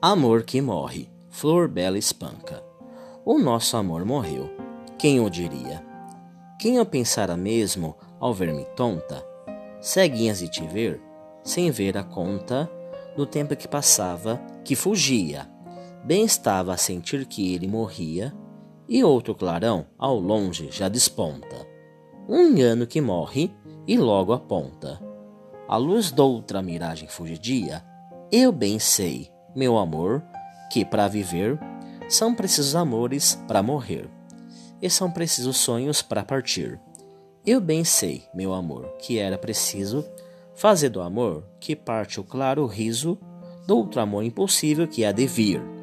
Amor que morre, flor bela espanca. O nosso amor morreu, quem o diria? Quem o pensara mesmo ao ver-me tonta? Ceguinhas de te ver, sem ver a conta do tempo que passava, que fugia. Bem estava a sentir que ele morria, e outro clarão ao longe já desponta. Um engano que morre e logo aponta. A luz doutra miragem fugidia, eu bem sei, meu amor, que para viver são precisos amores para morrer, e são precisos sonhos para partir. Eu bem sei, meu amor, que era preciso fazer do amor que parte o claro riso do outro amor impossível que há de vir.